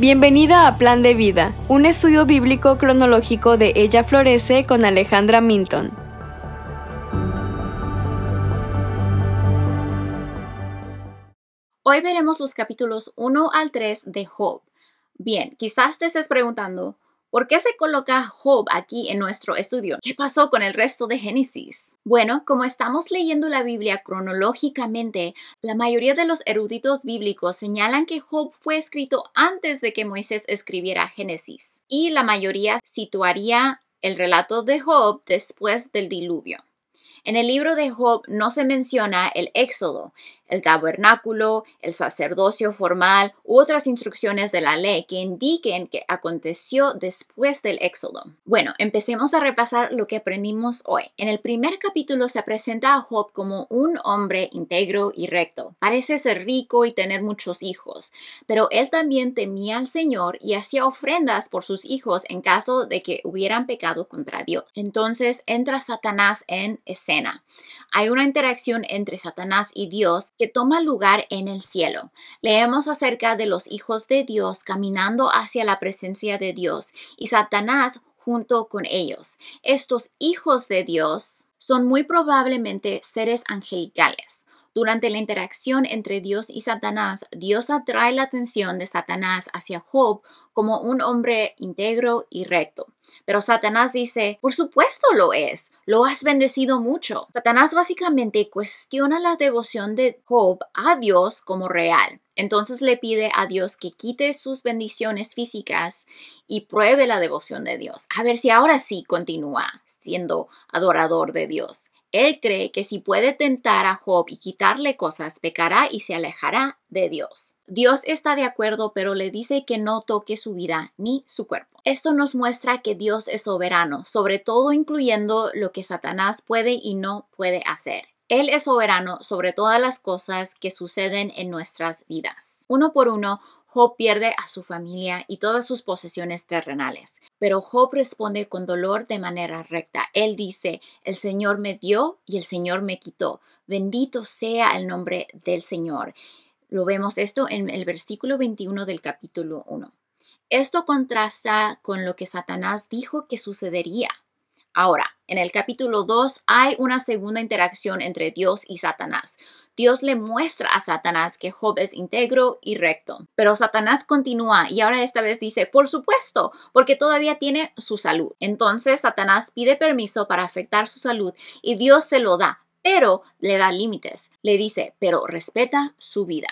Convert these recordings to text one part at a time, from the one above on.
Bienvenida a Plan de Vida, un estudio bíblico cronológico de Ella Florece con Alejandra Minton. Hoy veremos los capítulos 1 al 3 de Job. Bien, quizás te estés preguntando, ¿Por qué se coloca Job aquí en nuestro estudio? ¿Qué pasó con el resto de Génesis? Bueno, como estamos leyendo la Biblia cronológicamente, la mayoría de los eruditos bíblicos señalan que Job fue escrito antes de que Moisés escribiera Génesis, y la mayoría situaría el relato de Job después del diluvio. En el libro de Job no se menciona el éxodo, el tabernáculo, el sacerdocio formal u otras instrucciones de la ley que indiquen que aconteció después del éxodo. Bueno, empecemos a repasar lo que aprendimos hoy. En el primer capítulo se presenta a Job como un hombre íntegro y recto. Parece ser rico y tener muchos hijos, pero él también temía al Señor y hacía ofrendas por sus hijos en caso de que hubieran pecado contra Dios. Entonces entra Satanás en escena. Hay una interacción entre Satanás y Dios que toma lugar en el cielo. Leemos acerca de los hijos de Dios caminando hacia la presencia de Dios y Satanás junto con ellos. Estos hijos de Dios son muy probablemente seres angelicales. Durante la interacción entre Dios y Satanás, Dios atrae la atención de Satanás hacia Job como un hombre íntegro y recto. Pero Satanás dice, por supuesto lo es, lo has bendecido mucho. Satanás básicamente cuestiona la devoción de Job a Dios como real. Entonces le pide a Dios que quite sus bendiciones físicas y pruebe la devoción de Dios. A ver si ahora sí continúa siendo adorador de Dios. Él cree que si puede tentar a Job y quitarle cosas, pecará y se alejará de Dios. Dios está de acuerdo, pero le dice que no toque su vida ni su cuerpo. Esto nos muestra que Dios es soberano, sobre todo incluyendo lo que Satanás puede y no puede hacer. Él es soberano sobre todas las cosas que suceden en nuestras vidas. Uno por uno, Job pierde a su familia y todas sus posesiones terrenales. Pero Job responde con dolor de manera recta. Él dice, el Señor me dio y el Señor me quitó. Bendito sea el nombre del Señor. Lo vemos esto en el versículo 21 del capítulo 1. Esto contrasta con lo que Satanás dijo que sucedería. Ahora, en el capítulo 2 hay una segunda interacción entre Dios y Satanás. Dios le muestra a Satanás que Job es íntegro y recto. Pero Satanás continúa y ahora esta vez dice, por supuesto, porque todavía tiene su salud. Entonces Satanás pide permiso para afectar su salud y Dios se lo da, pero le da límites. Le dice, pero respeta su vida.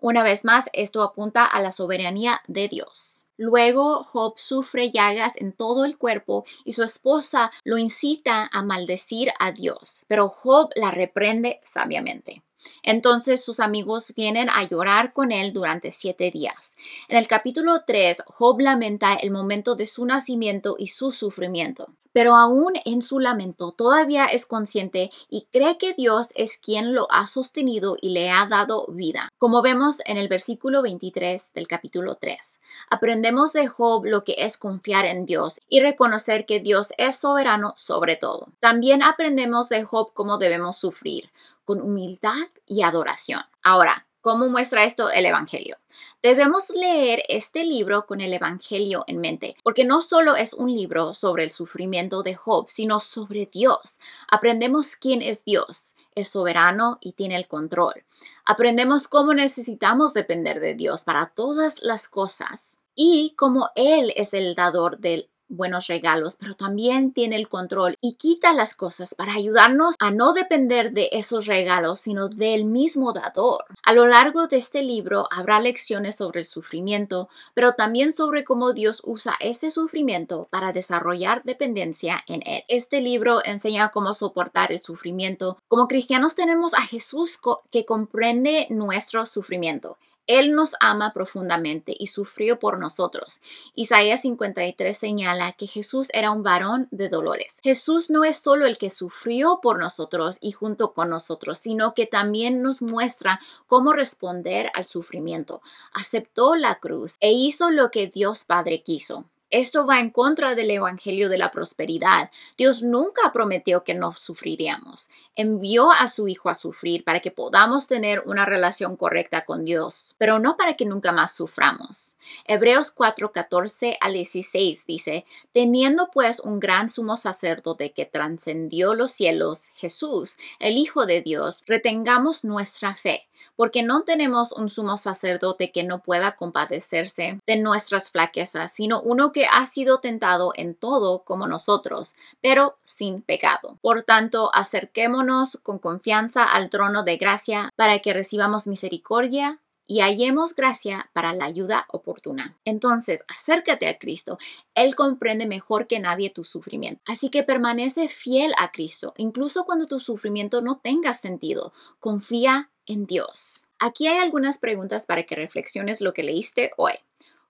Una vez más, esto apunta a la soberanía de Dios. Luego Job sufre llagas en todo el cuerpo y su esposa lo incita a maldecir a Dios, pero Job la reprende sabiamente. Entonces sus amigos vienen a llorar con él durante siete días. En el capítulo 3, Job lamenta el momento de su nacimiento y su sufrimiento. Pero aún en su lamento todavía es consciente y cree que Dios es quien lo ha sostenido y le ha dado vida. Como vemos en el versículo 23 del capítulo 3, aprendemos de Job lo que es confiar en Dios y reconocer que Dios es soberano sobre todo. También aprendemos de Job cómo debemos sufrir con humildad y adoración. Ahora, ¿cómo muestra esto el Evangelio? Debemos leer este libro con el Evangelio en mente, porque no solo es un libro sobre el sufrimiento de Job, sino sobre Dios. Aprendemos quién es Dios, es soberano y tiene el control. Aprendemos cómo necesitamos depender de Dios para todas las cosas y cómo Él es el dador del buenos regalos, pero también tiene el control y quita las cosas para ayudarnos a no depender de esos regalos, sino del mismo dador. A lo largo de este libro habrá lecciones sobre el sufrimiento, pero también sobre cómo Dios usa este sufrimiento para desarrollar dependencia en él. Este libro enseña cómo soportar el sufrimiento. Como cristianos tenemos a Jesús que comprende nuestro sufrimiento. Él nos ama profundamente y sufrió por nosotros. Isaías 53 señala que Jesús era un varón de dolores. Jesús no es solo el que sufrió por nosotros y junto con nosotros, sino que también nos muestra cómo responder al sufrimiento. Aceptó la cruz e hizo lo que Dios Padre quiso. Esto va en contra del Evangelio de la Prosperidad. Dios nunca prometió que no sufriríamos. Envió a su Hijo a sufrir para que podamos tener una relación correcta con Dios, pero no para que nunca más suframos. Hebreos 4, 14 al 16 dice, Teniendo pues un gran sumo sacerdote que trascendió los cielos, Jesús, el Hijo de Dios, retengamos nuestra fe porque no tenemos un sumo sacerdote que no pueda compadecerse de nuestras flaquezas, sino uno que ha sido tentado en todo como nosotros, pero sin pecado. Por tanto, acerquémonos con confianza al trono de gracia para que recibamos misericordia y hallemos gracia para la ayuda oportuna. Entonces, acércate a Cristo. Él comprende mejor que nadie tu sufrimiento. Así que permanece fiel a Cristo, incluso cuando tu sufrimiento no tenga sentido. Confía en Dios. Aquí hay algunas preguntas para que reflexiones lo que leíste hoy.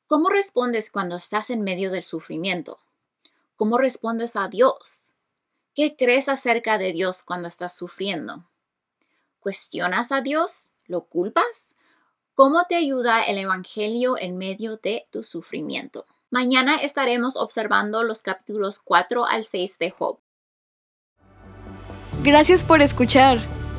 ¿Cómo respondes cuando estás en medio del sufrimiento? ¿Cómo respondes a Dios? ¿Qué crees acerca de Dios cuando estás sufriendo? ¿Cuestionas a Dios? ¿Lo culpas? ¿Cómo te ayuda el Evangelio en medio de tu sufrimiento? Mañana estaremos observando los capítulos 4 al 6 de Job. Gracias por escuchar.